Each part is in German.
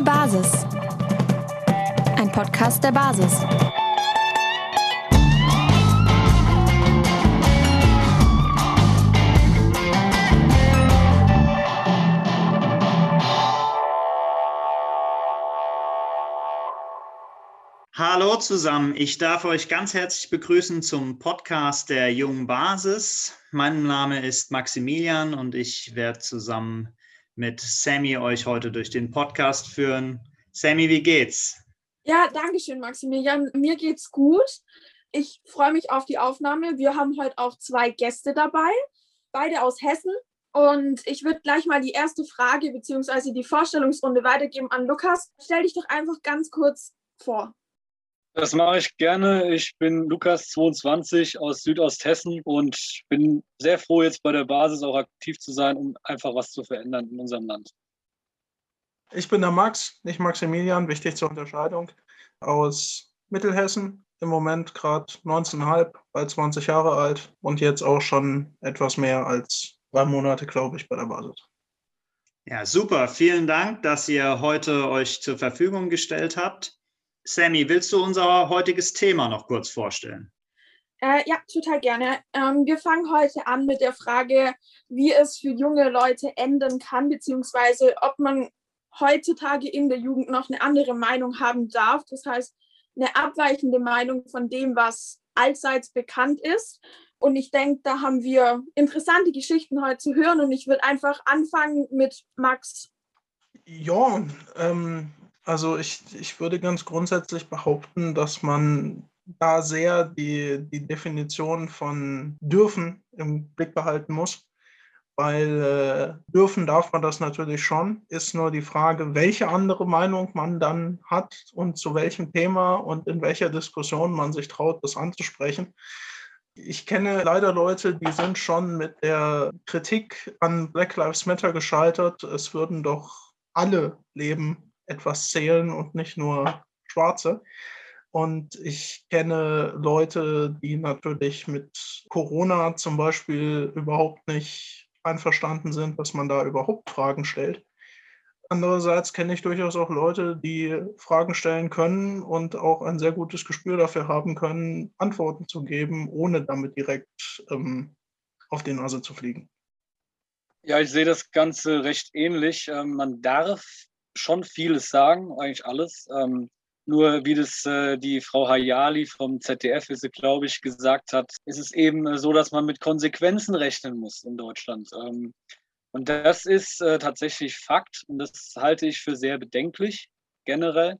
Junge Basis. Ein Podcast der Basis. Hallo zusammen, ich darf euch ganz herzlich begrüßen zum Podcast der Jungen Basis. Mein Name ist Maximilian und ich werde zusammen mit Sammy euch heute durch den Podcast führen. Sammy, wie geht's? Ja, danke schön, Maximilian. Mir geht's gut. Ich freue mich auf die Aufnahme. Wir haben heute auch zwei Gäste dabei, beide aus Hessen. Und ich würde gleich mal die erste Frage bzw. die Vorstellungsrunde weitergeben an Lukas. Stell dich doch einfach ganz kurz vor. Das mache ich gerne. Ich bin Lukas, 22 aus Südosthessen und bin sehr froh, jetzt bei der Basis auch aktiv zu sein, um einfach was zu verändern in unserem Land. Ich bin der Max, nicht Maximilian, wichtig zur Unterscheidung, aus Mittelhessen. Im Moment gerade 19,5, bald 20 Jahre alt und jetzt auch schon etwas mehr als drei Monate, glaube ich, bei der Basis. Ja, super. Vielen Dank, dass ihr heute euch zur Verfügung gestellt habt. Sammy, willst du unser heutiges Thema noch kurz vorstellen? Äh, ja, total gerne. Ähm, wir fangen heute an mit der Frage, wie es für junge Leute enden kann, beziehungsweise ob man heutzutage in der Jugend noch eine andere Meinung haben darf. Das heißt, eine abweichende Meinung von dem, was allseits bekannt ist. Und ich denke, da haben wir interessante Geschichten heute zu hören. Und ich würde einfach anfangen mit Max. Ja, ähm, also ich, ich würde ganz grundsätzlich behaupten, dass man da sehr die, die Definition von dürfen im Blick behalten muss. Weil äh, dürfen darf man das natürlich schon, ist nur die Frage, welche andere Meinung man dann hat und zu welchem Thema und in welcher Diskussion man sich traut, das anzusprechen. Ich kenne leider Leute, die sind schon mit der Kritik an Black Lives Matter gescheitert. Es würden doch alle Leben etwas zählen und nicht nur Schwarze. Und ich kenne Leute, die natürlich mit Corona zum Beispiel überhaupt nicht einverstanden sind, dass man da überhaupt Fragen stellt. Andererseits kenne ich durchaus auch Leute, die Fragen stellen können und auch ein sehr gutes Gespür dafür haben können, Antworten zu geben, ohne damit direkt ähm, auf die Nase zu fliegen. Ja, ich sehe das Ganze recht ähnlich. Ähm, man darf schon vieles sagen, eigentlich alles. Ähm, nur wie das äh, die Frau Hayali vom ZDF, ist glaube ich, gesagt hat, ist es eben äh, so, dass man mit Konsequenzen rechnen muss in Deutschland. Ähm, und das ist äh, tatsächlich Fakt und das halte ich für sehr bedenklich generell.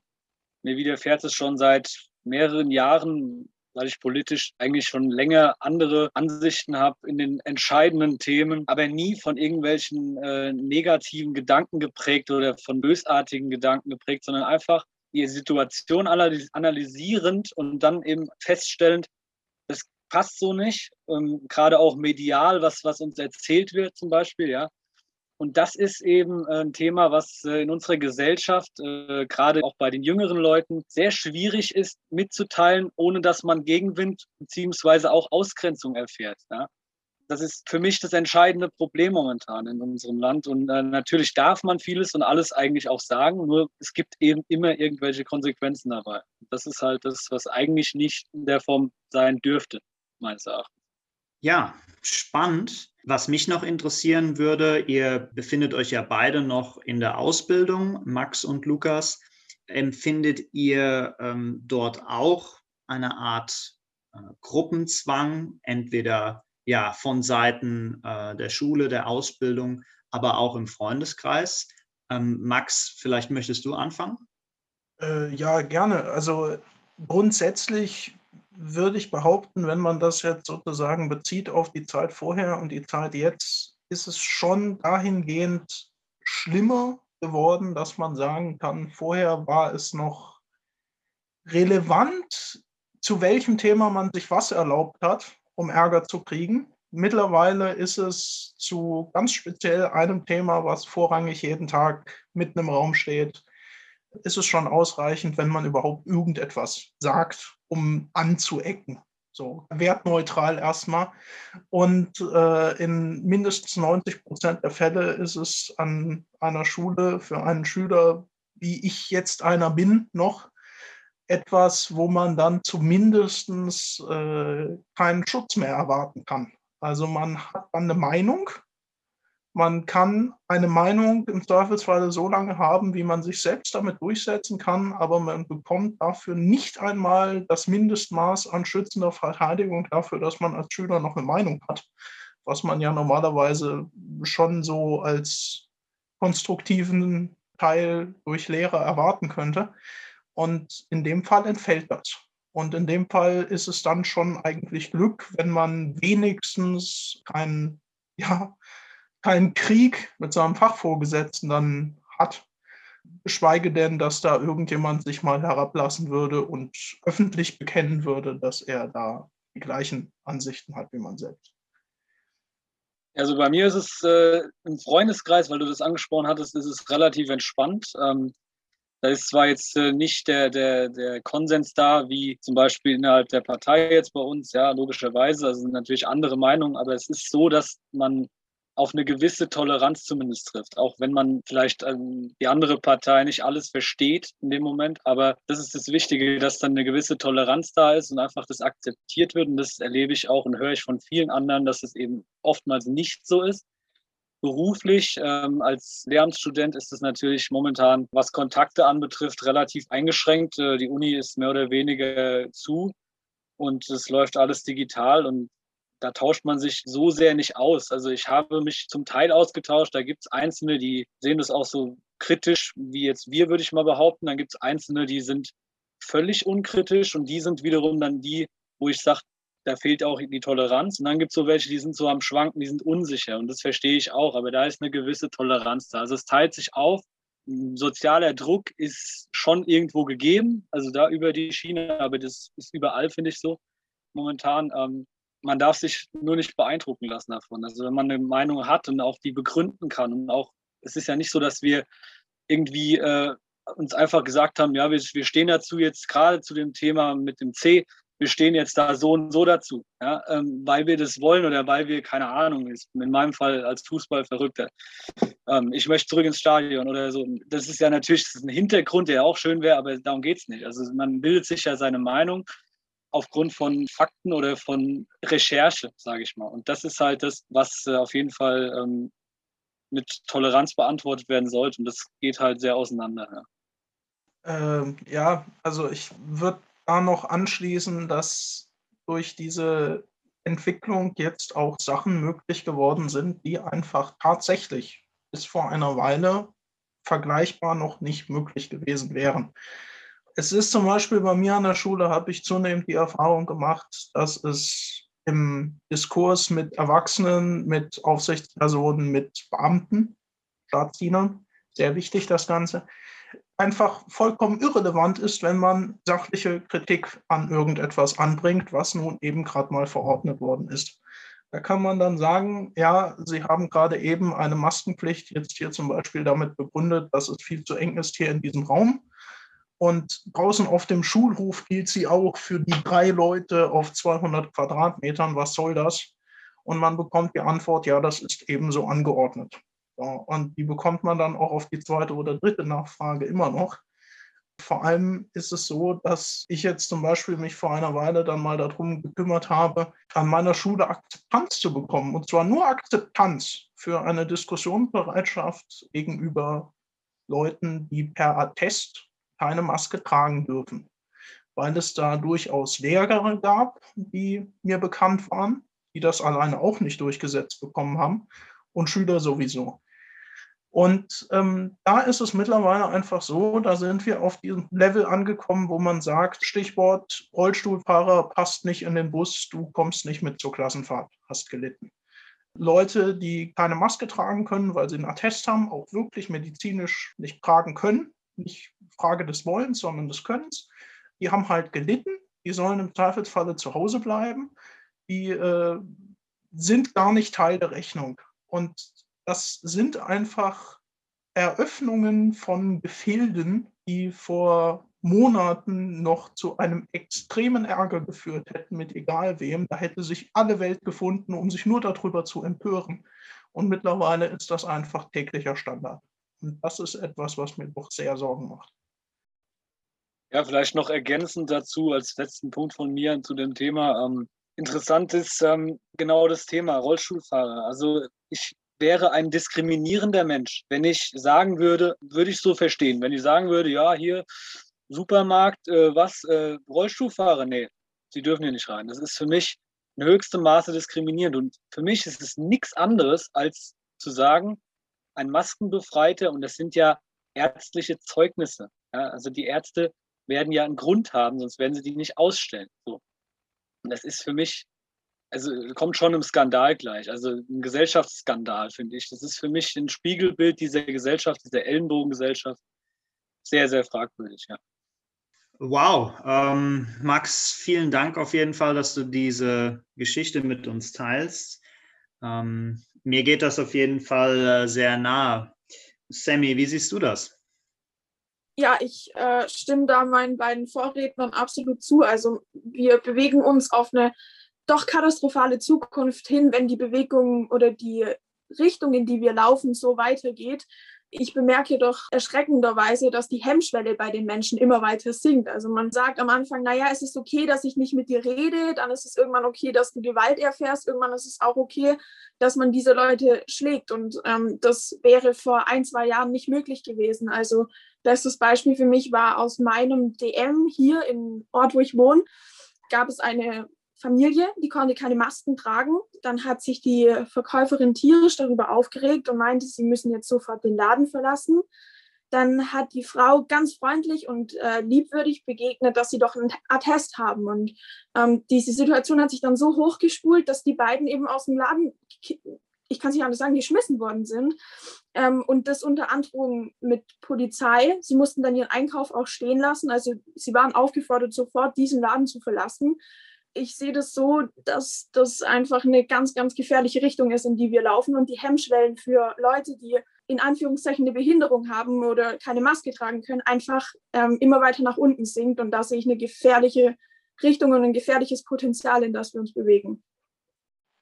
Mir widerfährt es schon seit mehreren Jahren weil ich politisch eigentlich schon länger andere Ansichten habe in den entscheidenden Themen, aber nie von irgendwelchen äh, negativen Gedanken geprägt oder von bösartigen Gedanken geprägt, sondern einfach die Situation analysierend und dann eben feststellend, das passt so nicht, ähm, gerade auch medial, was, was uns erzählt wird zum Beispiel, ja. Und das ist eben äh, ein Thema, was äh, in unserer Gesellschaft, äh, gerade auch bei den jüngeren Leuten, sehr schwierig ist mitzuteilen, ohne dass man Gegenwind beziehungsweise auch Ausgrenzung erfährt. Das ist für mich das entscheidende Problem momentan in unserem Land. Und natürlich darf man vieles und alles eigentlich auch sagen, nur es gibt eben immer irgendwelche Konsequenzen dabei. Das ist halt das, was eigentlich nicht in der Form sein dürfte, meines Erachtens. Ja, spannend. Was mich noch interessieren würde, ihr befindet euch ja beide noch in der Ausbildung, Max und Lukas. Empfindet ihr ähm, dort auch eine Art äh, Gruppenzwang, entweder ja von Seiten äh, der Schule, der Ausbildung, aber auch im Freundeskreis? Ähm, Max, vielleicht möchtest du anfangen? Äh, ja, gerne. Also grundsätzlich würde ich behaupten, wenn man das jetzt sozusagen bezieht auf die Zeit vorher und die Zeit jetzt, ist es schon dahingehend schlimmer geworden, dass man sagen kann, vorher war es noch relevant, zu welchem Thema man sich was erlaubt hat, um Ärger zu kriegen. Mittlerweile ist es zu ganz speziell einem Thema, was vorrangig jeden Tag mitten im Raum steht, ist es schon ausreichend, wenn man überhaupt irgendetwas sagt, um anzuecken. So wertneutral erstmal. Und äh, in mindestens 90 Prozent der Fälle ist es an einer Schule für einen Schüler wie ich jetzt einer bin, noch etwas, wo man dann zumindest äh, keinen Schutz mehr erwarten kann. Also man hat dann eine Meinung. Man kann eine Meinung im Zweifelsfall so lange haben, wie man sich selbst damit durchsetzen kann, aber man bekommt dafür nicht einmal das Mindestmaß an schützender Verteidigung dafür, dass man als Schüler noch eine Meinung hat, was man ja normalerweise schon so als konstruktiven Teil durch Lehre erwarten könnte. Und in dem Fall entfällt das. Und in dem Fall ist es dann schon eigentlich Glück, wenn man wenigstens keinen, ja, keinen Krieg mit seinem Fachvorgesetzten dann hat. Geschweige denn, dass da irgendjemand sich mal herablassen würde und öffentlich bekennen würde, dass er da die gleichen Ansichten hat wie man selbst. Also bei mir ist es äh, im Freundeskreis, weil du das angesprochen hattest, ist es relativ entspannt. Ähm, da ist zwar jetzt äh, nicht der, der, der Konsens da, wie zum Beispiel innerhalb der Partei jetzt bei uns, ja, logischerweise, also sind natürlich andere Meinungen, aber es ist so, dass man auf eine gewisse Toleranz zumindest trifft, auch wenn man vielleicht ähm, die andere Partei nicht alles versteht in dem Moment. Aber das ist das Wichtige, dass dann eine gewisse Toleranz da ist und einfach das akzeptiert wird. Und das erlebe ich auch und höre ich von vielen anderen, dass es eben oftmals nicht so ist. Beruflich ähm, als Lehramtsstudent ist es natürlich momentan, was Kontakte anbetrifft, relativ eingeschränkt. Äh, die Uni ist mehr oder weniger zu und es läuft alles digital und da tauscht man sich so sehr nicht aus. Also ich habe mich zum Teil ausgetauscht. Da gibt es Einzelne, die sehen das auch so kritisch wie jetzt wir, würde ich mal behaupten. Dann gibt es Einzelne, die sind völlig unkritisch und die sind wiederum dann die, wo ich sage, da fehlt auch die Toleranz. Und dann gibt es so welche, die sind so am Schwanken, die sind unsicher. Und das verstehe ich auch. Aber da ist eine gewisse Toleranz da. Also es teilt sich auf. Sozialer Druck ist schon irgendwo gegeben, also da über die Schiene, aber das ist überall, finde ich so momentan. Ähm, man darf sich nur nicht beeindrucken lassen davon. Also wenn man eine Meinung hat und auch die begründen kann und auch, es ist ja nicht so, dass wir irgendwie äh, uns einfach gesagt haben, ja, wir, wir stehen dazu jetzt gerade zu dem Thema mit dem C, wir stehen jetzt da so und so dazu, ja, ähm, weil wir das wollen oder weil wir, keine Ahnung, ist in meinem Fall als Fußballverrückter, ähm, ich möchte zurück ins Stadion oder so. Das ist ja natürlich ist ein Hintergrund, der auch schön wäre, aber darum geht es nicht. Also man bildet sich ja seine Meinung aufgrund von Fakten oder von Recherche, sage ich mal. Und das ist halt das, was äh, auf jeden Fall ähm, mit Toleranz beantwortet werden sollte. Und das geht halt sehr auseinander. Ja, ähm, ja also ich würde da noch anschließen, dass durch diese Entwicklung jetzt auch Sachen möglich geworden sind, die einfach tatsächlich bis vor einer Weile vergleichbar noch nicht möglich gewesen wären. Es ist zum Beispiel bei mir an der Schule, habe ich zunehmend die Erfahrung gemacht, dass es im Diskurs mit Erwachsenen, mit Aufsichtspersonen, mit Beamten, Staatsdienern, sehr wichtig das Ganze, einfach vollkommen irrelevant ist, wenn man sachliche Kritik an irgendetwas anbringt, was nun eben gerade mal verordnet worden ist. Da kann man dann sagen, ja, Sie haben gerade eben eine Maskenpflicht jetzt hier zum Beispiel damit begründet, dass es viel zu eng ist hier in diesem Raum. Und draußen auf dem Schulhof gilt sie auch für die drei Leute auf 200 Quadratmetern. Was soll das? Und man bekommt die Antwort, ja, das ist ebenso angeordnet. So, und die bekommt man dann auch auf die zweite oder dritte Nachfrage immer noch. Vor allem ist es so, dass ich jetzt zum Beispiel mich vor einer Weile dann mal darum gekümmert habe, an meiner Schule Akzeptanz zu bekommen. Und zwar nur Akzeptanz für eine Diskussionsbereitschaft gegenüber Leuten, die per Attest keine Maske tragen dürfen, weil es da durchaus Lehrer gab, die mir bekannt waren, die das alleine auch nicht durchgesetzt bekommen haben und Schüler sowieso. Und ähm, da ist es mittlerweile einfach so, da sind wir auf diesem Level angekommen, wo man sagt, Stichwort Rollstuhlfahrer passt nicht in den Bus, du kommst nicht mit zur Klassenfahrt, hast gelitten. Leute, die keine Maske tragen können, weil sie einen Attest haben, auch wirklich medizinisch nicht tragen können, nicht Frage des Wollens, sondern des Könnens. Die haben halt gelitten, die sollen im Zweifelsfalle zu Hause bleiben, die äh, sind gar nicht Teil der Rechnung. Und das sind einfach Eröffnungen von Gefilden, die vor Monaten noch zu einem extremen Ärger geführt hätten mit egal wem. Da hätte sich alle Welt gefunden, um sich nur darüber zu empören. Und mittlerweile ist das einfach täglicher Standard. Und das ist etwas, was mir doch sehr Sorgen macht. Ja, vielleicht noch ergänzend dazu als letzten Punkt von mir zu dem Thema. Ähm, interessant ist ähm, genau das Thema Rollstuhlfahrer. Also ich wäre ein diskriminierender Mensch, wenn ich sagen würde, würde ich so verstehen, wenn ich sagen würde, ja, hier Supermarkt, äh, was, äh, Rollstuhlfahrer, nee, sie dürfen hier nicht rein. Das ist für mich in höchstem Maße diskriminierend. Und für mich ist es nichts anderes, als zu sagen, ein Maskenbefreiter, und das sind ja ärztliche Zeugnisse. Ja, also die Ärzte werden ja einen Grund haben, sonst werden sie die nicht ausstellen. So. Und das ist für mich, also kommt schon im Skandal gleich, also ein Gesellschaftsskandal, finde ich. Das ist für mich ein Spiegelbild dieser Gesellschaft, dieser Ellenbogengesellschaft. Sehr, sehr fragwürdig, ja. Wow, ähm, Max, vielen Dank auf jeden Fall, dass du diese Geschichte mit uns teilst. Ähm, mir geht das auf jeden Fall äh, sehr nahe. Sammy, wie siehst du das? Ja, ich äh, stimme da meinen beiden Vorrednern absolut zu. Also wir bewegen uns auf eine doch katastrophale Zukunft hin, wenn die Bewegung oder die Richtung, in die wir laufen, so weitergeht. Ich bemerke doch erschreckenderweise, dass die Hemmschwelle bei den Menschen immer weiter sinkt. Also man sagt am Anfang, naja, es ist okay, dass ich nicht mit dir rede, dann ist es irgendwann okay, dass du Gewalt erfährst, irgendwann ist es auch okay, dass man diese Leute schlägt. Und ähm, das wäre vor ein, zwei Jahren nicht möglich gewesen. Also Bestes Beispiel für mich war aus meinem DM hier im Ort, wo ich wohne, gab es eine Familie, die konnte keine Masken tragen. Dann hat sich die Verkäuferin tierisch darüber aufgeregt und meinte, sie müssen jetzt sofort den Laden verlassen. Dann hat die Frau ganz freundlich und äh, liebwürdig begegnet, dass sie doch einen Attest haben. Und ähm, diese Situation hat sich dann so hochgespult, dass die beiden eben aus dem Laden ich kann es nicht anders sagen, geschmissen worden sind. Ähm, und das unter Androhung mit Polizei. Sie mussten dann ihren Einkauf auch stehen lassen. Also sie waren aufgefordert, sofort diesen Laden zu verlassen. Ich sehe das so, dass das einfach eine ganz, ganz gefährliche Richtung ist, in die wir laufen. Und die Hemmschwellen für Leute, die in Anführungszeichen eine Behinderung haben oder keine Maske tragen können, einfach ähm, immer weiter nach unten sinkt. Und da sehe ich eine gefährliche Richtung und ein gefährliches Potenzial, in das wir uns bewegen.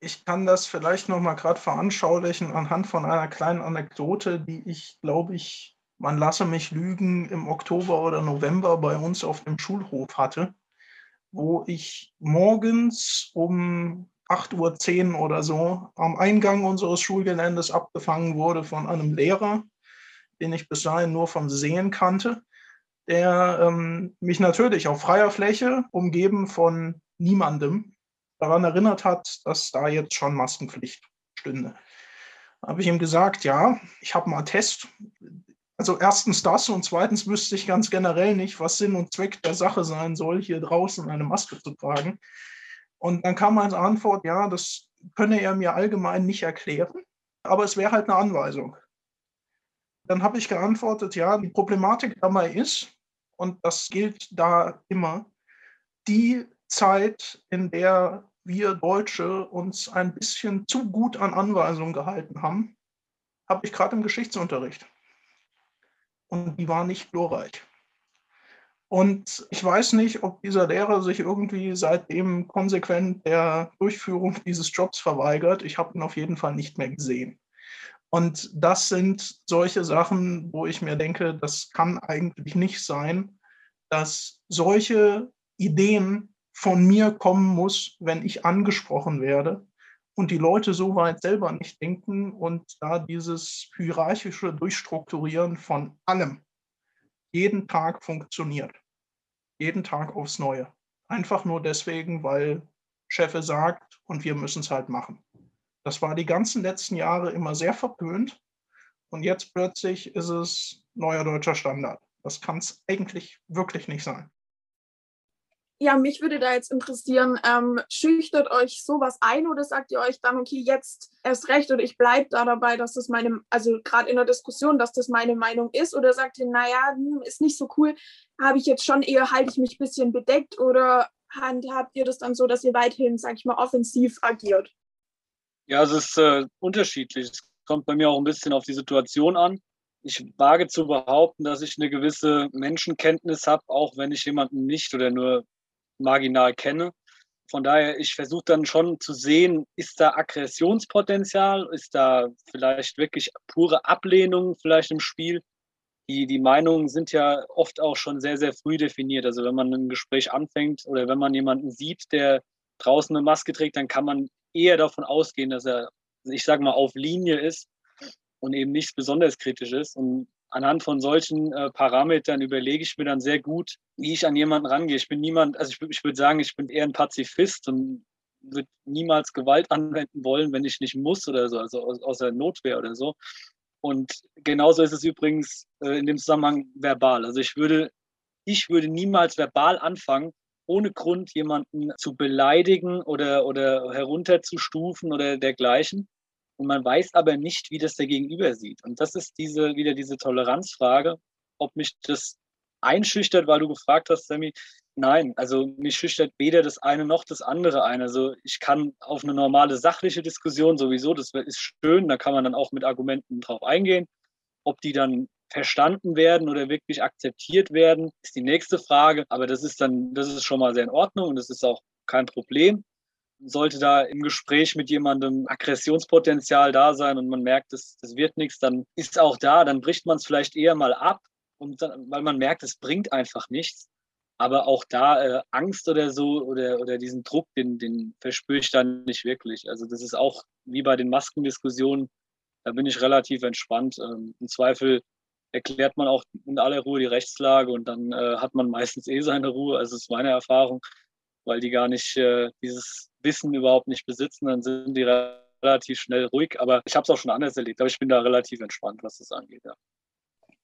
Ich kann das vielleicht noch mal gerade veranschaulichen anhand von einer kleinen Anekdote, die ich, glaube ich, man lasse mich lügen, im Oktober oder November bei uns auf dem Schulhof hatte, wo ich morgens um 8.10 Uhr oder so am Eingang unseres Schulgeländes abgefangen wurde von einem Lehrer, den ich bis dahin nur vom Sehen kannte, der ähm, mich natürlich auf freier Fläche, umgeben von niemandem, daran erinnert hat, dass da jetzt schon Maskenpflicht stünde. Habe ich ihm gesagt, ja, ich habe mal Test. Also erstens das und zweitens wüsste ich ganz generell nicht, was Sinn und Zweck der Sache sein soll, hier draußen eine Maske zu tragen. Und dann kam als Antwort, ja, das könne er mir allgemein nicht erklären, aber es wäre halt eine Anweisung. Dann habe ich geantwortet, ja, die Problematik dabei ist, und das gilt da immer, die Zeit, in der wir Deutsche uns ein bisschen zu gut an Anweisungen gehalten haben, habe ich gerade im Geschichtsunterricht. Und die war nicht glorreich. Und ich weiß nicht, ob dieser Lehrer sich irgendwie seitdem konsequent der Durchführung dieses Jobs verweigert. Ich habe ihn auf jeden Fall nicht mehr gesehen. Und das sind solche Sachen, wo ich mir denke, das kann eigentlich nicht sein, dass solche Ideen von mir kommen muss, wenn ich angesprochen werde und die Leute so weit selber nicht denken und da dieses hierarchische Durchstrukturieren von allem jeden Tag funktioniert. Jeden Tag aufs Neue. Einfach nur deswegen, weil Chefe sagt und wir müssen es halt machen. Das war die ganzen letzten Jahre immer sehr verpönt und jetzt plötzlich ist es neuer deutscher Standard. Das kann es eigentlich wirklich nicht sein ja, mich würde da jetzt interessieren, ähm, schüchtert euch sowas ein oder sagt ihr euch dann, okay, jetzt erst recht oder ich bleibe da dabei, dass das meine, also gerade in der Diskussion, dass das meine Meinung ist oder sagt ihr, naja, hm, ist nicht so cool, habe ich jetzt schon eher, halte ich mich ein bisschen bedeckt oder handhabt ihr das dann so, dass ihr weiterhin, sag ich mal, offensiv agiert? Ja, es ist äh, unterschiedlich. Es kommt bei mir auch ein bisschen auf die Situation an. Ich wage zu behaupten, dass ich eine gewisse Menschenkenntnis habe, auch wenn ich jemanden nicht oder nur marginal kenne. von daher, ich versuche dann schon zu sehen, ist da Aggressionspotenzial, ist da vielleicht wirklich pure Ablehnung vielleicht im Spiel. Die, die Meinungen sind ja oft auch schon sehr, sehr früh definiert. Also wenn man ein Gespräch anfängt oder wenn man jemanden sieht, der draußen eine Maske trägt, dann kann man eher davon ausgehen, dass er, ich sage mal, auf Linie ist und eben nichts besonders kritisch ist. Und anhand von solchen äh, Parametern überlege ich mir dann sehr gut, wie ich an jemanden rangehe. Ich bin niemand, also ich, ich würde sagen, ich bin eher ein Pazifist und würde niemals Gewalt anwenden wollen, wenn ich nicht muss oder so, also außer Notwehr oder so. Und genauso ist es übrigens äh, in dem Zusammenhang verbal. Also ich würde, ich würde niemals verbal anfangen, ohne Grund jemanden zu beleidigen oder, oder herunterzustufen oder dergleichen. Und man weiß aber nicht, wie das der Gegenüber sieht. Und das ist diese, wieder diese Toleranzfrage, ob mich das einschüchtert, weil du gefragt hast, Sammy. Nein, also mich schüchtert weder das eine noch das andere ein. Also ich kann auf eine normale sachliche Diskussion sowieso, das ist schön, da kann man dann auch mit Argumenten drauf eingehen. Ob die dann verstanden werden oder wirklich akzeptiert werden, ist die nächste Frage. Aber das ist dann, das ist schon mal sehr in Ordnung und das ist auch kein Problem sollte da im Gespräch mit jemandem Aggressionspotenzial da sein und man merkt, das, das wird nichts, dann ist es auch da, dann bricht man es vielleicht eher mal ab, und dann, weil man merkt, es bringt einfach nichts. Aber auch da äh, Angst oder so oder, oder diesen Druck, den, den verspüre ich dann nicht wirklich. Also das ist auch wie bei den Maskendiskussionen, da bin ich relativ entspannt. Ähm, Im Zweifel erklärt man auch in aller Ruhe die Rechtslage und dann äh, hat man meistens eh seine Ruhe. Also das ist meine Erfahrung, weil die gar nicht äh, dieses Wissen überhaupt nicht besitzen, dann sind die relativ schnell ruhig. Aber ich habe es auch schon anders erlebt, aber ich bin da relativ entspannt, was das angeht. Ja,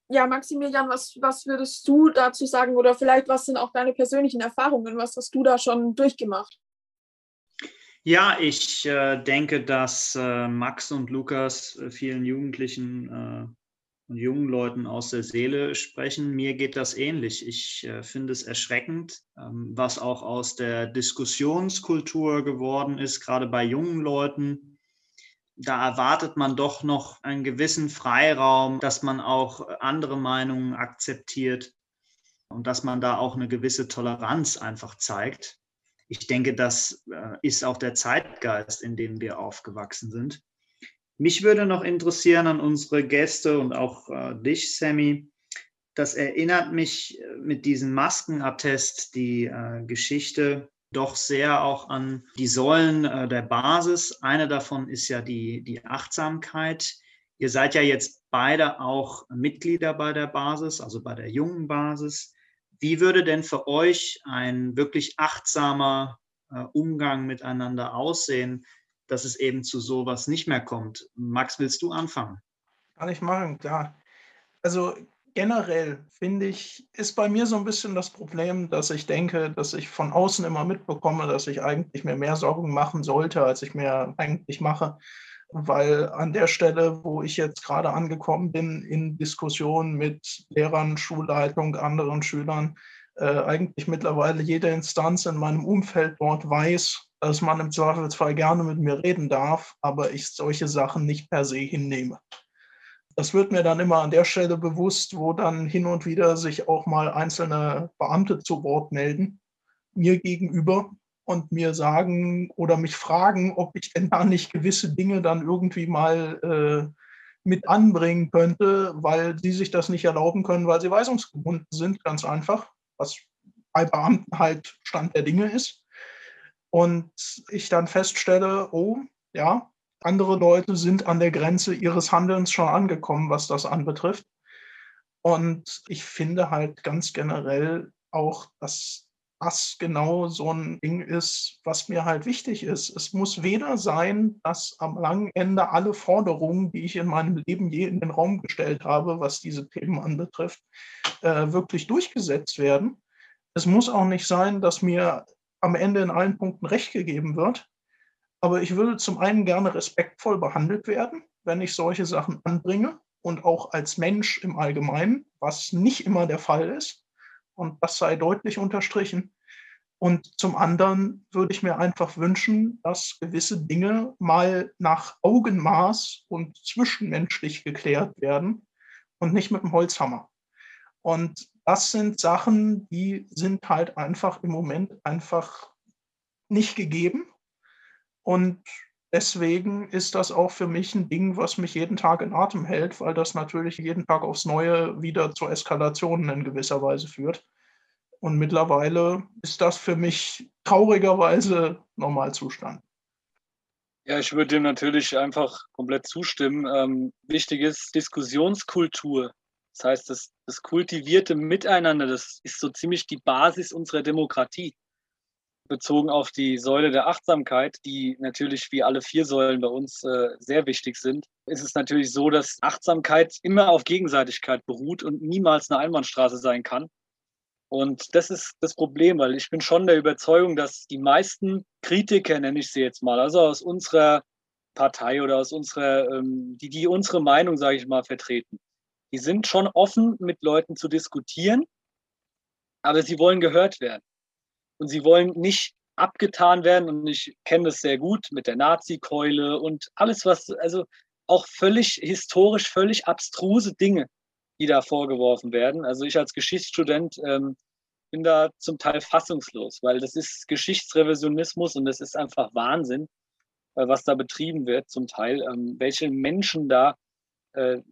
ja Maximilian, was, was würdest du dazu sagen oder vielleicht was sind auch deine persönlichen Erfahrungen? Was hast du da schon durchgemacht? Ja, ich äh, denke, dass äh, Max und Lukas äh, vielen Jugendlichen äh, und jungen Leuten aus der Seele sprechen. Mir geht das ähnlich. Ich äh, finde es erschreckend, ähm, was auch aus der Diskussionskultur geworden ist, gerade bei jungen Leuten. Da erwartet man doch noch einen gewissen Freiraum, dass man auch andere Meinungen akzeptiert und dass man da auch eine gewisse Toleranz einfach zeigt. Ich denke, das äh, ist auch der Zeitgeist, in dem wir aufgewachsen sind. Mich würde noch interessieren an unsere Gäste und auch äh, dich, Sammy. Das erinnert mich äh, mit diesem Maskenattest, die äh, Geschichte, doch sehr auch an die Säulen äh, der Basis. Eine davon ist ja die, die Achtsamkeit. Ihr seid ja jetzt beide auch Mitglieder bei der Basis, also bei der jungen Basis. Wie würde denn für euch ein wirklich achtsamer äh, Umgang miteinander aussehen? Dass es eben zu sowas nicht mehr kommt. Max, willst du anfangen? Kann ich machen, klar. Also generell finde ich, ist bei mir so ein bisschen das Problem, dass ich denke, dass ich von außen immer mitbekomme, dass ich eigentlich mir mehr Sorgen machen sollte, als ich mir eigentlich mache. Weil an der Stelle, wo ich jetzt gerade angekommen bin, in Diskussionen mit Lehrern, Schulleitung, anderen Schülern, äh, eigentlich mittlerweile jede Instanz in meinem Umfeld dort weiß, dass man im Zweifelsfall gerne mit mir reden darf, aber ich solche Sachen nicht per se hinnehme. Das wird mir dann immer an der Stelle bewusst, wo dann hin und wieder sich auch mal einzelne Beamte zu Wort melden, mir gegenüber und mir sagen oder mich fragen, ob ich denn da nicht gewisse Dinge dann irgendwie mal äh, mit anbringen könnte, weil sie sich das nicht erlauben können, weil sie weisungsgebunden sind, ganz einfach, was bei Beamten halt Stand der Dinge ist und ich dann feststelle, oh, ja, andere Leute sind an der Grenze ihres Handelns schon angekommen, was das anbetrifft. Und ich finde halt ganz generell auch, dass das genau so ein Ding ist, was mir halt wichtig ist. Es muss weder sein, dass am langen Ende alle Forderungen, die ich in meinem Leben je in den Raum gestellt habe, was diese Themen anbetrifft, äh, wirklich durchgesetzt werden. Es muss auch nicht sein, dass mir am Ende in allen Punkten recht gegeben wird. Aber ich würde zum einen gerne respektvoll behandelt werden, wenn ich solche Sachen anbringe und auch als Mensch im Allgemeinen, was nicht immer der Fall ist. Und das sei deutlich unterstrichen. Und zum anderen würde ich mir einfach wünschen, dass gewisse Dinge mal nach Augenmaß und zwischenmenschlich geklärt werden und nicht mit dem Holzhammer. Und das sind Sachen, die sind halt einfach im Moment einfach nicht gegeben. Und deswegen ist das auch für mich ein Ding, was mich jeden Tag in Atem hält, weil das natürlich jeden Tag aufs Neue wieder zu Eskalationen in gewisser Weise führt. Und mittlerweile ist das für mich traurigerweise Normalzustand. Ja, ich würde dem natürlich einfach komplett zustimmen. Ähm, wichtig ist Diskussionskultur. Das heißt, das, das kultivierte Miteinander, das ist so ziemlich die Basis unserer Demokratie. Bezogen auf die Säule der Achtsamkeit, die natürlich wie alle vier Säulen bei uns äh, sehr wichtig sind, ist es natürlich so, dass Achtsamkeit immer auf Gegenseitigkeit beruht und niemals eine Einbahnstraße sein kann. Und das ist das Problem, weil ich bin schon der Überzeugung, dass die meisten Kritiker, nenne ich sie jetzt mal, also aus unserer Partei oder aus unserer, ähm, die, die unsere Meinung, sage ich mal, vertreten, die sind schon offen, mit Leuten zu diskutieren, aber sie wollen gehört werden. Und sie wollen nicht abgetan werden. Und ich kenne das sehr gut mit der Nazi-Keule und alles, was, also auch völlig historisch, völlig abstruse Dinge, die da vorgeworfen werden. Also ich als Geschichtsstudent ähm, bin da zum Teil fassungslos, weil das ist Geschichtsrevisionismus und das ist einfach Wahnsinn, äh, was da betrieben wird zum Teil, ähm, welche Menschen da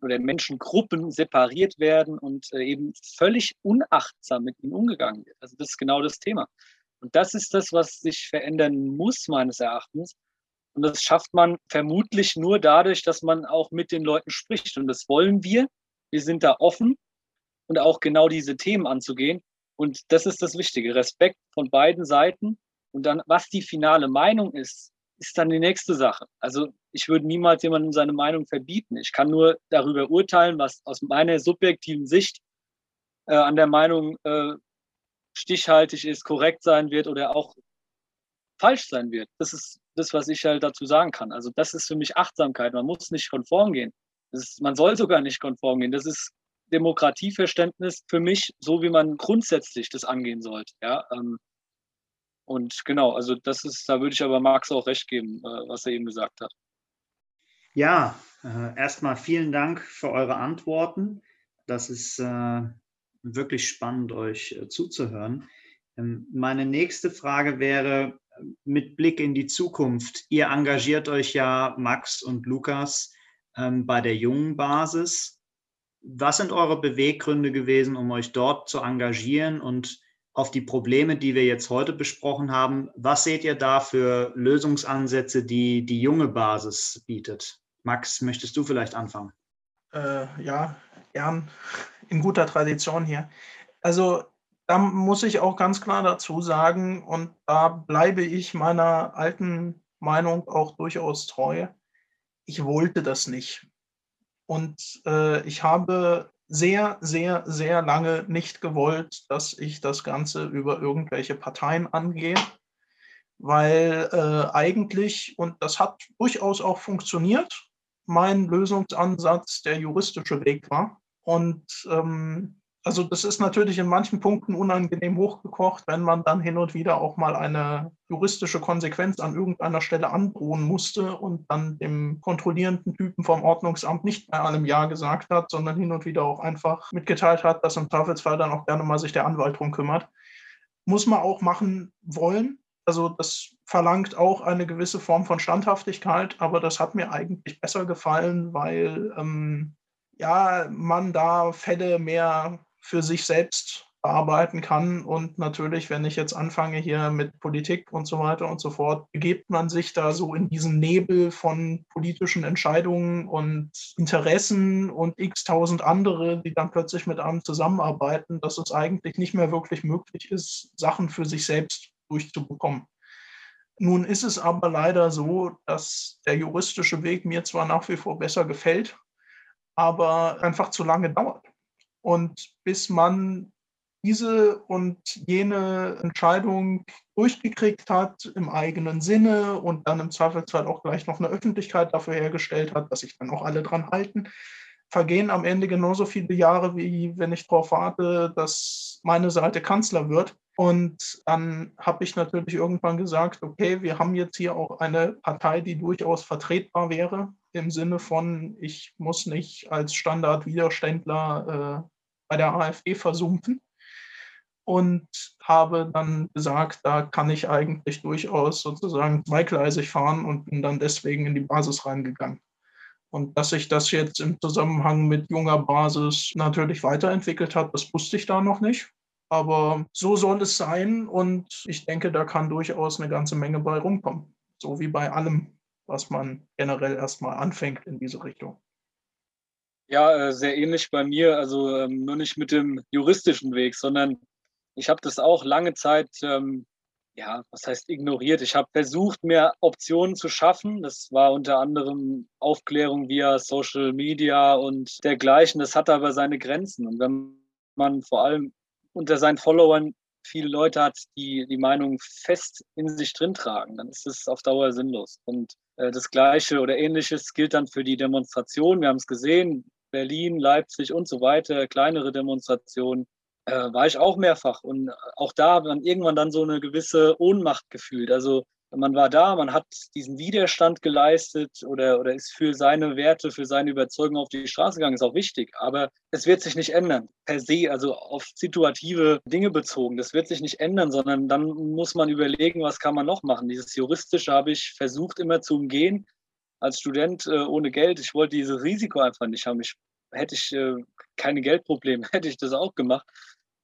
oder Menschengruppen separiert werden und äh, eben völlig unachtsam mit ihnen umgegangen wird. Also das ist genau das Thema. Und das ist das, was sich verändern muss, meines Erachtens. Und das schafft man vermutlich nur dadurch, dass man auch mit den Leuten spricht. Und das wollen wir. Wir sind da offen und auch genau diese Themen anzugehen. Und das ist das Wichtige. Respekt von beiden Seiten. Und dann, was die finale Meinung ist, ist dann die nächste Sache. Also ich würde niemals jemandem seine Meinung verbieten. Ich kann nur darüber urteilen, was aus meiner subjektiven Sicht äh, an der Meinung äh, stichhaltig ist, korrekt sein wird oder auch falsch sein wird. Das ist das, was ich halt dazu sagen kann. Also das ist für mich Achtsamkeit. Man muss nicht konform gehen. Ist, man soll sogar nicht konform gehen. Das ist Demokratieverständnis für mich, so wie man grundsätzlich das angehen sollte. Ja, ähm, und genau, also das ist, da würde ich aber Max auch recht geben, äh, was er eben gesagt hat. Ja, äh, erstmal vielen Dank für eure Antworten. Das ist äh, wirklich spannend, euch äh, zuzuhören. Ähm, meine nächste Frage wäre mit Blick in die Zukunft. Ihr engagiert euch ja, Max und Lukas, ähm, bei der jungen Basis. Was sind eure Beweggründe gewesen, um euch dort zu engagieren und auf die Probleme, die wir jetzt heute besprochen haben, was seht ihr da für Lösungsansätze, die die junge Basis bietet? Max, möchtest du vielleicht anfangen? Äh, ja, gern. In guter Tradition hier. Also da muss ich auch ganz klar dazu sagen, und da bleibe ich meiner alten Meinung auch durchaus treu ich wollte das nicht. Und äh, ich habe sehr, sehr, sehr lange nicht gewollt, dass ich das Ganze über irgendwelche Parteien angehe, weil äh, eigentlich, und das hat durchaus auch funktioniert, mein Lösungsansatz der juristische Weg war. Und ähm, also das ist natürlich in manchen Punkten unangenehm hochgekocht, wenn man dann hin und wieder auch mal eine juristische Konsequenz an irgendeiner Stelle androhen musste und dann dem kontrollierenden Typen vom Ordnungsamt nicht bei allem Ja gesagt hat, sondern hin und wieder auch einfach mitgeteilt hat, dass im Zweifelsfall dann auch gerne mal sich der Anwalt drum kümmert. Muss man auch machen wollen. Also das verlangt auch eine gewisse Form von Standhaftigkeit, aber das hat mir eigentlich besser gefallen, weil ähm, ja, man da Fälle mehr für sich selbst bearbeiten kann. Und natürlich, wenn ich jetzt anfange hier mit Politik und so weiter und so fort, begibt man sich da so in diesen Nebel von politischen Entscheidungen und Interessen und x tausend andere, die dann plötzlich mit einem zusammenarbeiten, dass es eigentlich nicht mehr wirklich möglich ist, Sachen für sich selbst durchzubekommen. Nun ist es aber leider so, dass der juristische Weg mir zwar nach wie vor besser gefällt, aber einfach zu lange dauert. Und bis man diese und jene Entscheidung durchgekriegt hat im eigenen Sinne und dann im Zweifelsfall auch gleich noch eine Öffentlichkeit dafür hergestellt hat, dass sich dann auch alle dran halten, vergehen am Ende genauso viele Jahre, wie wenn ich darauf warte, dass meine Seite Kanzler wird. Und dann habe ich natürlich irgendwann gesagt, okay, wir haben jetzt hier auch eine Partei, die durchaus vertretbar wäre, im Sinne von, ich muss nicht als Standardwiderständler äh, bei der AfD versumpfen. und habe dann gesagt, da kann ich eigentlich durchaus sozusagen zweigleisig fahren und bin dann deswegen in die Basis reingegangen. Und dass sich das jetzt im Zusammenhang mit junger Basis natürlich weiterentwickelt hat, das wusste ich da noch nicht. Aber so soll es sein und ich denke, da kann durchaus eine ganze Menge bei rumkommen. So wie bei allem, was man generell erstmal anfängt in diese Richtung. Ja, äh, sehr ähnlich bei mir. Also ähm, nur nicht mit dem juristischen Weg, sondern ich habe das auch lange Zeit, ähm, ja, was heißt ignoriert. Ich habe versucht, mir Optionen zu schaffen. Das war unter anderem Aufklärung via Social Media und dergleichen. Das hat aber seine Grenzen. Und wenn man vor allem unter seinen Followern viele Leute hat, die die Meinung fest in sich drin tragen, dann ist es auf Dauer sinnlos. Und äh, das Gleiche oder Ähnliches gilt dann für die Demonstration. Wir haben es gesehen, Berlin, Leipzig und so weiter, kleinere Demonstrationen äh, war ich auch mehrfach. Und auch da man irgendwann dann so eine gewisse Ohnmacht gefühlt. Also man war da, man hat diesen Widerstand geleistet oder, oder ist für seine Werte, für seine Überzeugung auf die Straße gegangen, ist auch wichtig. Aber es wird sich nicht ändern, per se, also auf situative Dinge bezogen. Das wird sich nicht ändern, sondern dann muss man überlegen, was kann man noch machen. Dieses Juristische habe ich versucht immer zu umgehen. Als Student äh, ohne Geld, ich wollte dieses Risiko einfach nicht haben. Ich, hätte ich äh, keine Geldprobleme, hätte ich das auch gemacht.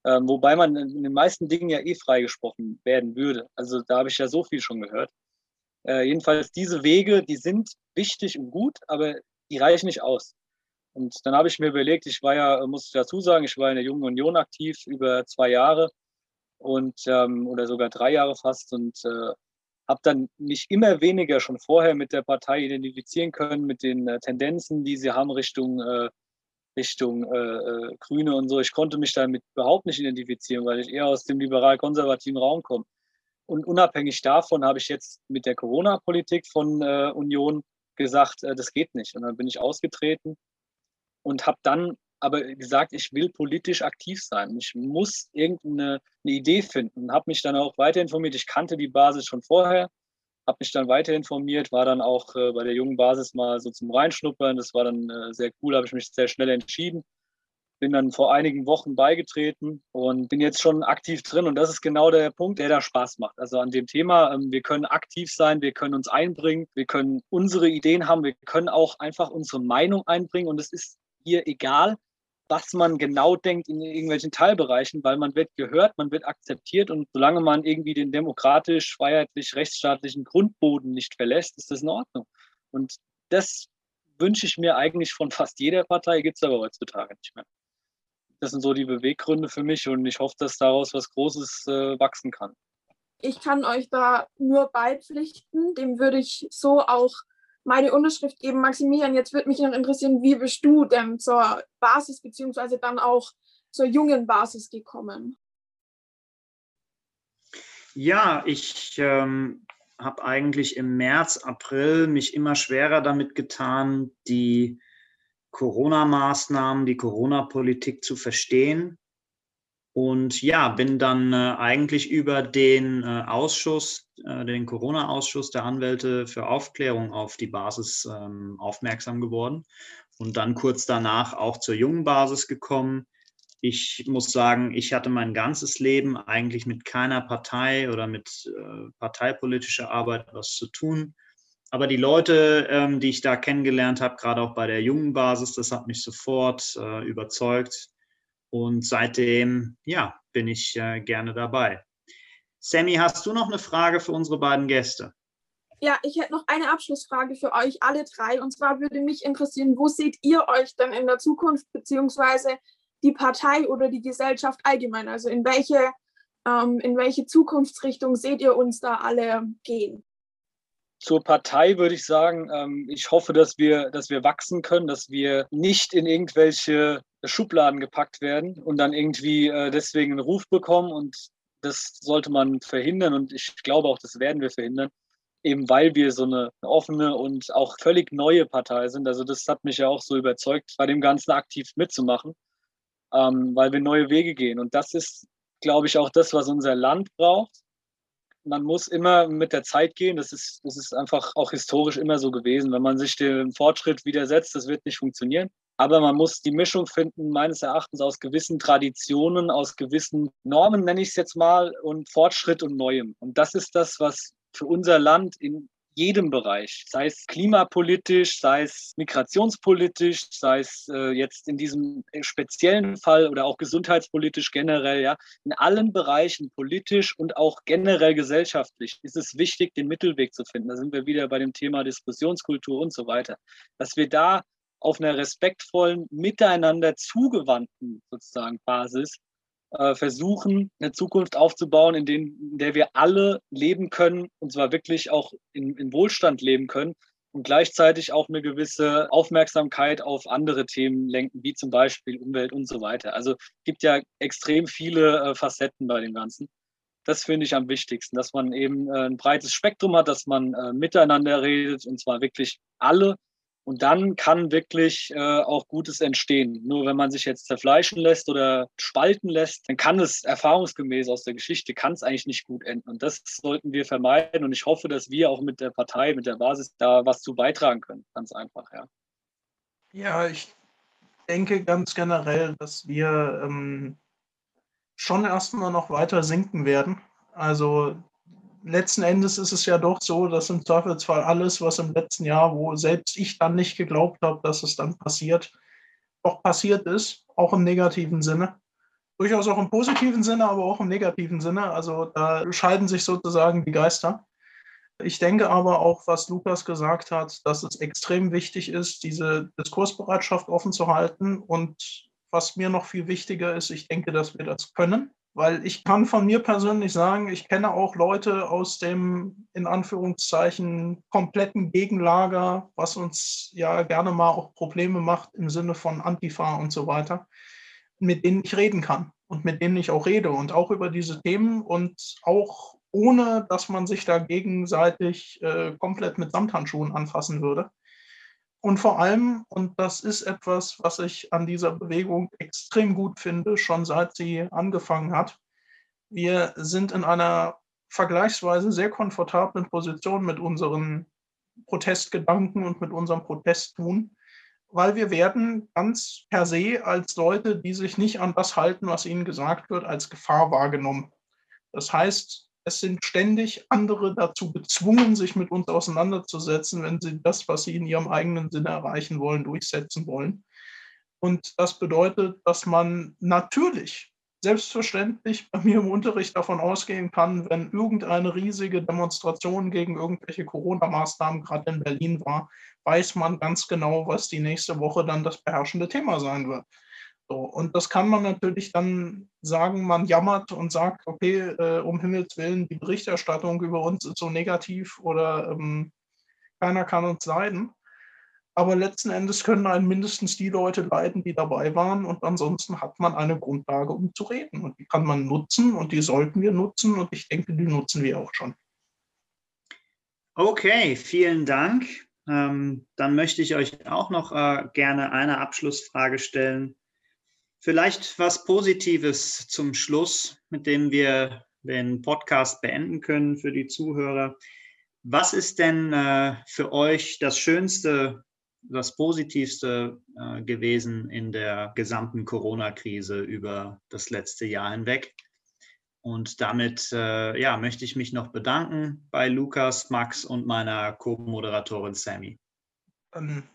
Ähm, wobei man in den meisten Dingen ja eh freigesprochen werden würde. Also da habe ich ja so viel schon gehört. Äh, jedenfalls diese Wege, die sind wichtig und gut, aber die reichen nicht aus. Und dann habe ich mir überlegt, ich war ja, muss ich dazu sagen, ich war in der Jungen Union aktiv über zwei Jahre und ähm, oder sogar drei Jahre fast und äh, habe dann mich immer weniger schon vorher mit der Partei identifizieren können, mit den äh, Tendenzen, die sie haben Richtung äh, Richtung äh, äh, Grüne und so. Ich konnte mich damit überhaupt nicht identifizieren, weil ich eher aus dem liberal-konservativen Raum komme. Und unabhängig davon habe ich jetzt mit der Corona-Politik von äh, Union gesagt, äh, das geht nicht. Und dann bin ich ausgetreten und habe dann aber gesagt, ich will politisch aktiv sein. Ich muss irgendeine Idee finden. Habe mich dann auch weiter informiert. Ich kannte die Basis schon vorher habe mich dann weiter informiert, war dann auch äh, bei der jungen Basis mal so zum Reinschnuppern. Das war dann äh, sehr cool, habe ich mich sehr schnell entschieden. Bin dann vor einigen Wochen beigetreten und bin jetzt schon aktiv drin. Und das ist genau der Punkt, der da Spaß macht. Also an dem Thema, ähm, wir können aktiv sein, wir können uns einbringen, wir können unsere Ideen haben, wir können auch einfach unsere Meinung einbringen. Und es ist hier egal, was man genau denkt in irgendwelchen Teilbereichen, weil man wird gehört, man wird akzeptiert und solange man irgendwie den demokratisch, freiheitlich, rechtsstaatlichen Grundboden nicht verlässt, ist das in Ordnung. Und das wünsche ich mir eigentlich von fast jeder Partei, gibt es aber heutzutage nicht mehr. Das sind so die Beweggründe für mich und ich hoffe, dass daraus was Großes äh, wachsen kann. Ich kann euch da nur beipflichten. Dem würde ich so auch meine Unterschrift geben. Maximilian, jetzt würde mich noch interessieren, wie bist du denn zur Basis beziehungsweise dann auch zur jungen Basis gekommen? Ja, ich ähm, habe eigentlich im März, April mich immer schwerer damit getan, die Corona-Maßnahmen, die Corona-Politik zu verstehen und ja, bin dann äh, eigentlich über den äh, Ausschuss, äh, den Corona-Ausschuss der Anwälte für Aufklärung auf die Basis ähm, aufmerksam geworden und dann kurz danach auch zur jungen Basis gekommen. Ich muss sagen, ich hatte mein ganzes Leben eigentlich mit keiner Partei oder mit äh, parteipolitischer Arbeit was zu tun. Aber die Leute, ähm, die ich da kennengelernt habe, gerade auch bei der jungen Basis, das hat mich sofort äh, überzeugt und seitdem, ja, bin ich äh, gerne dabei. Sammy, hast du noch eine Frage für unsere beiden Gäste? Ja, ich hätte noch eine Abschlussfrage für euch alle drei. Und zwar würde mich interessieren, wo seht ihr euch denn in der Zukunft, beziehungsweise die Partei oder die Gesellschaft allgemein? Also in welche, ähm, in welche Zukunftsrichtung seht ihr uns da alle gehen? Zur Partei würde ich sagen, ähm, ich hoffe, dass wir, dass wir wachsen können, dass wir nicht in irgendwelche Schubladen gepackt werden und dann irgendwie äh, deswegen einen Ruf bekommen. Und das sollte man verhindern. Und ich glaube auch, das werden wir verhindern, eben weil wir so eine offene und auch völlig neue Partei sind. Also das hat mich ja auch so überzeugt, bei dem Ganzen aktiv mitzumachen, ähm, weil wir neue Wege gehen. Und das ist, glaube ich, auch das, was unser Land braucht man muss immer mit der Zeit gehen. Das ist, das ist einfach auch historisch immer so gewesen. Wenn man sich dem Fortschritt widersetzt, das wird nicht funktionieren. Aber man muss die Mischung finden, meines Erachtens, aus gewissen Traditionen, aus gewissen Normen, nenne ich es jetzt mal, und Fortschritt und Neuem. Und das ist das, was für unser Land in jedem Bereich, sei es klimapolitisch, sei es migrationspolitisch, sei es äh, jetzt in diesem speziellen Fall oder auch gesundheitspolitisch generell, ja, in allen Bereichen politisch und auch generell gesellschaftlich ist es wichtig, den Mittelweg zu finden. Da sind wir wieder bei dem Thema Diskussionskultur und so weiter, dass wir da auf einer respektvollen, miteinander zugewandten sozusagen Basis äh, versuchen, eine Zukunft aufzubauen, in, den, in der wir alle leben können und zwar wirklich auch in, in Wohlstand leben können und gleichzeitig auch eine gewisse Aufmerksamkeit auf andere Themen lenken, wie zum Beispiel Umwelt und so weiter. Also es gibt ja extrem viele äh, Facetten bei dem Ganzen. Das finde ich am wichtigsten, dass man eben äh, ein breites Spektrum hat, dass man miteinander redet und zwar wirklich alle und dann kann wirklich äh, auch Gutes entstehen. Nur wenn man sich jetzt zerfleischen lässt oder spalten lässt, dann kann es erfahrungsgemäß aus der Geschichte, kann es eigentlich nicht gut enden. Und das sollten wir vermeiden. Und ich hoffe, dass wir auch mit der Partei, mit der Basis da was zu beitragen können. Ganz einfach, ja. Ja, ich denke ganz generell, dass wir ähm, schon erstmal noch weiter sinken werden. Also letzten Endes ist es ja doch so, dass im Zweifelsfall alles, was im letzten Jahr, wo selbst ich dann nicht geglaubt habe, dass es dann passiert, doch passiert ist, auch im negativen Sinne. Durchaus auch im positiven Sinne, aber auch im negativen Sinne. Also da scheiden sich sozusagen die Geister. Ich denke aber auch, was Lukas gesagt hat, dass es extrem wichtig ist, diese Diskursbereitschaft offen zu halten. Und was mir noch viel wichtiger ist, ich denke, dass wir das können. Weil ich kann von mir persönlich sagen, ich kenne auch Leute aus dem in Anführungszeichen kompletten Gegenlager, was uns ja gerne mal auch Probleme macht im Sinne von Antifa und so weiter, mit denen ich reden kann und mit denen ich auch rede und auch über diese Themen und auch ohne, dass man sich da gegenseitig äh, komplett mit Samthandschuhen anfassen würde. Und vor allem, und das ist etwas, was ich an dieser Bewegung extrem gut finde, schon seit sie angefangen hat, wir sind in einer vergleichsweise sehr komfortablen Position mit unseren Protestgedanken und mit unserem Protesttun, weil wir werden ganz per se als Leute, die sich nicht an das halten, was ihnen gesagt wird, als Gefahr wahrgenommen. Das heißt, es sind ständig andere dazu gezwungen, sich mit uns auseinanderzusetzen, wenn sie das, was sie in ihrem eigenen Sinne erreichen wollen, durchsetzen wollen. Und das bedeutet, dass man natürlich selbstverständlich bei mir im Unterricht davon ausgehen kann, wenn irgendeine riesige Demonstration gegen irgendwelche Corona-Maßnahmen gerade in Berlin war, weiß man ganz genau, was die nächste Woche dann das beherrschende Thema sein wird. So, und das kann man natürlich dann sagen, man jammert und sagt, okay, äh, um Himmels Willen, die Berichterstattung über uns ist so negativ oder ähm, keiner kann uns leiden. Aber letzten Endes können einen mindestens die Leute leiden, die dabei waren. Und ansonsten hat man eine Grundlage, um zu reden. Und die kann man nutzen und die sollten wir nutzen. Und ich denke, die nutzen wir auch schon. Okay, vielen Dank. Ähm, dann möchte ich euch auch noch äh, gerne eine Abschlussfrage stellen. Vielleicht was Positives zum Schluss, mit dem wir den Podcast beenden können für die Zuhörer. Was ist denn äh, für euch das Schönste, das Positivste äh, gewesen in der gesamten Corona-Krise über das letzte Jahr hinweg? Und damit äh, ja, möchte ich mich noch bedanken bei Lukas, Max und meiner Co-Moderatorin Sammy. Dann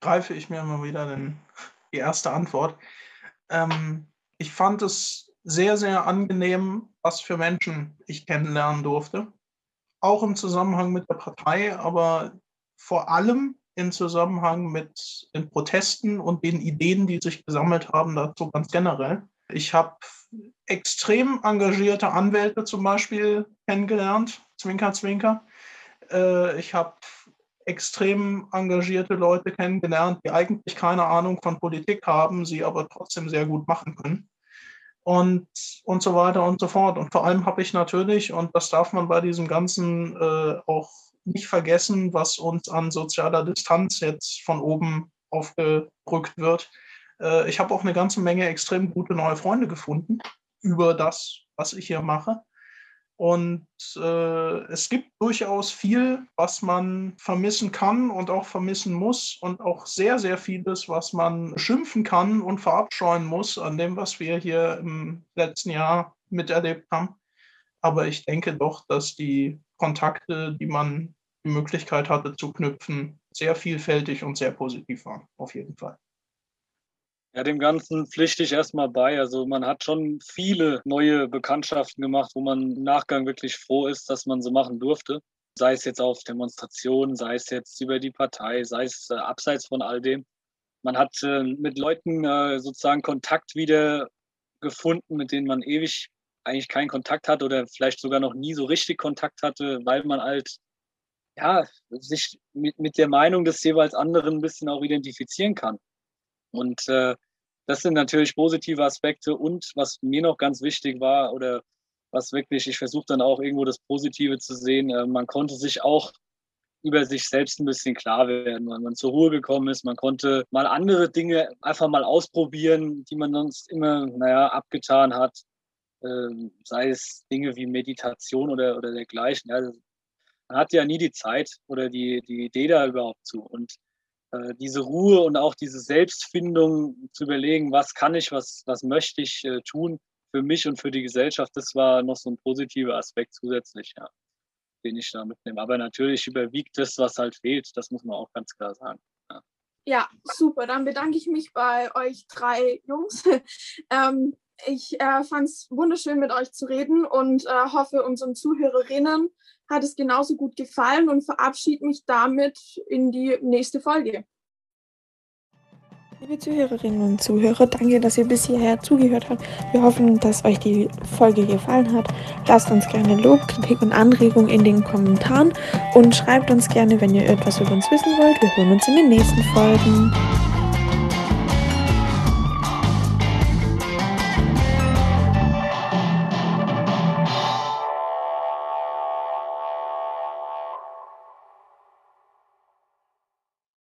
greife ich mir mal wieder den, die erste Antwort. Ähm, ich fand es sehr, sehr angenehm, was für Menschen ich kennenlernen durfte. Auch im Zusammenhang mit der Partei, aber vor allem im Zusammenhang mit den Protesten und den Ideen, die sich gesammelt haben, dazu ganz generell. Ich habe extrem engagierte Anwälte zum Beispiel kennengelernt, Zwinker, Zwinker. Äh, ich habe extrem engagierte Leute kennengelernt, die eigentlich keine Ahnung von Politik haben, sie aber trotzdem sehr gut machen können. Und, und so weiter und so fort. Und vor allem habe ich natürlich, und das darf man bei diesem Ganzen äh, auch nicht vergessen, was uns an sozialer Distanz jetzt von oben aufgedrückt wird. Äh, ich habe auch eine ganze Menge extrem gute neue Freunde gefunden über das, was ich hier mache. Und äh, es gibt durchaus viel, was man vermissen kann und auch vermissen muss und auch sehr, sehr vieles, was man schimpfen kann und verabscheuen muss an dem, was wir hier im letzten Jahr miterlebt haben. Aber ich denke doch, dass die Kontakte, die man die Möglichkeit hatte zu knüpfen, sehr vielfältig und sehr positiv waren, auf jeden Fall. Ja, dem Ganzen pflichte ich erstmal bei. Also man hat schon viele neue Bekanntschaften gemacht, wo man im Nachgang wirklich froh ist, dass man so machen durfte. Sei es jetzt auf Demonstrationen, sei es jetzt über die Partei, sei es äh, abseits von all dem. Man hat äh, mit Leuten äh, sozusagen Kontakt wieder gefunden, mit denen man ewig eigentlich keinen Kontakt hat oder vielleicht sogar noch nie so richtig Kontakt hatte, weil man halt ja, sich mit, mit der Meinung des jeweils anderen ein bisschen auch identifizieren kann. Und äh, das sind natürlich positive Aspekte. Und was mir noch ganz wichtig war, oder was wirklich, ich versuche dann auch irgendwo das Positive zu sehen, äh, man konnte sich auch über sich selbst ein bisschen klar werden, weil man zur Ruhe gekommen ist. Man konnte mal andere Dinge einfach mal ausprobieren, die man sonst immer, naja, abgetan hat. Ähm, sei es Dinge wie Meditation oder, oder dergleichen. Ja, man hat ja nie die Zeit oder die, die Idee da überhaupt zu. Und äh, diese Ruhe und auch diese Selbstfindung zu überlegen, was kann ich, was, was möchte ich äh, tun für mich und für die Gesellschaft, das war noch so ein positiver Aspekt zusätzlich, ja, den ich da mitnehme. Aber natürlich überwiegt das, was halt fehlt, das muss man auch ganz klar sagen. Ja, ja super. Dann bedanke ich mich bei euch drei Jungs. ähm, ich äh, fand es wunderschön, mit euch zu reden und äh, hoffe, unseren Zuhörerinnen hat es genauso gut gefallen und verabschiede mich damit in die nächste Folge. Liebe Zuhörerinnen und Zuhörer, danke, dass ihr bis hierher zugehört habt. Wir hoffen, dass euch die Folge gefallen hat. Lasst uns gerne Lob, Kritik und Anregung in den Kommentaren und schreibt uns gerne, wenn ihr etwas über uns wissen wollt. Wir hören uns in den nächsten Folgen.